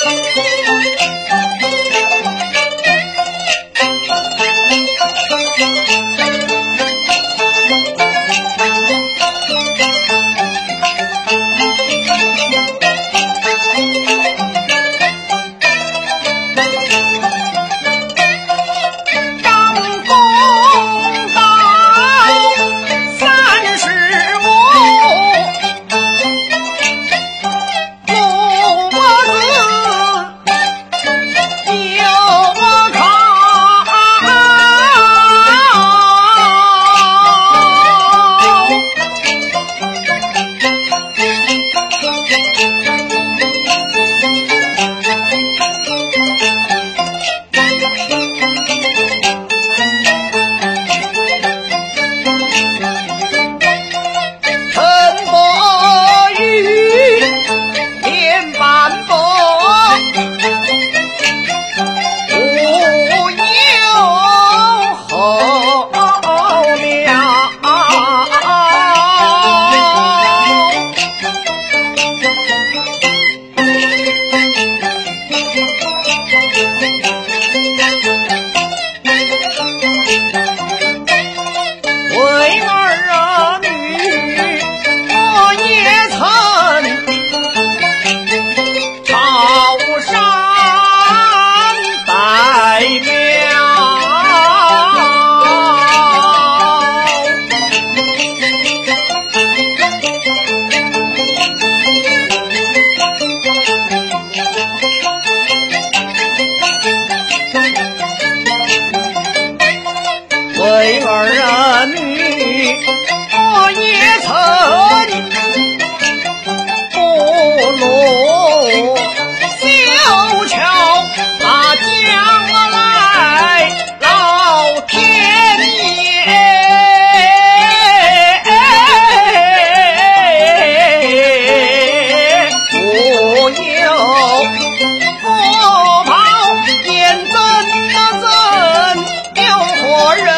Thank you. Thank you. 为儿啊女，我也曾不落修桥把将来老天爷。不由我跑眼睁睁，有活人。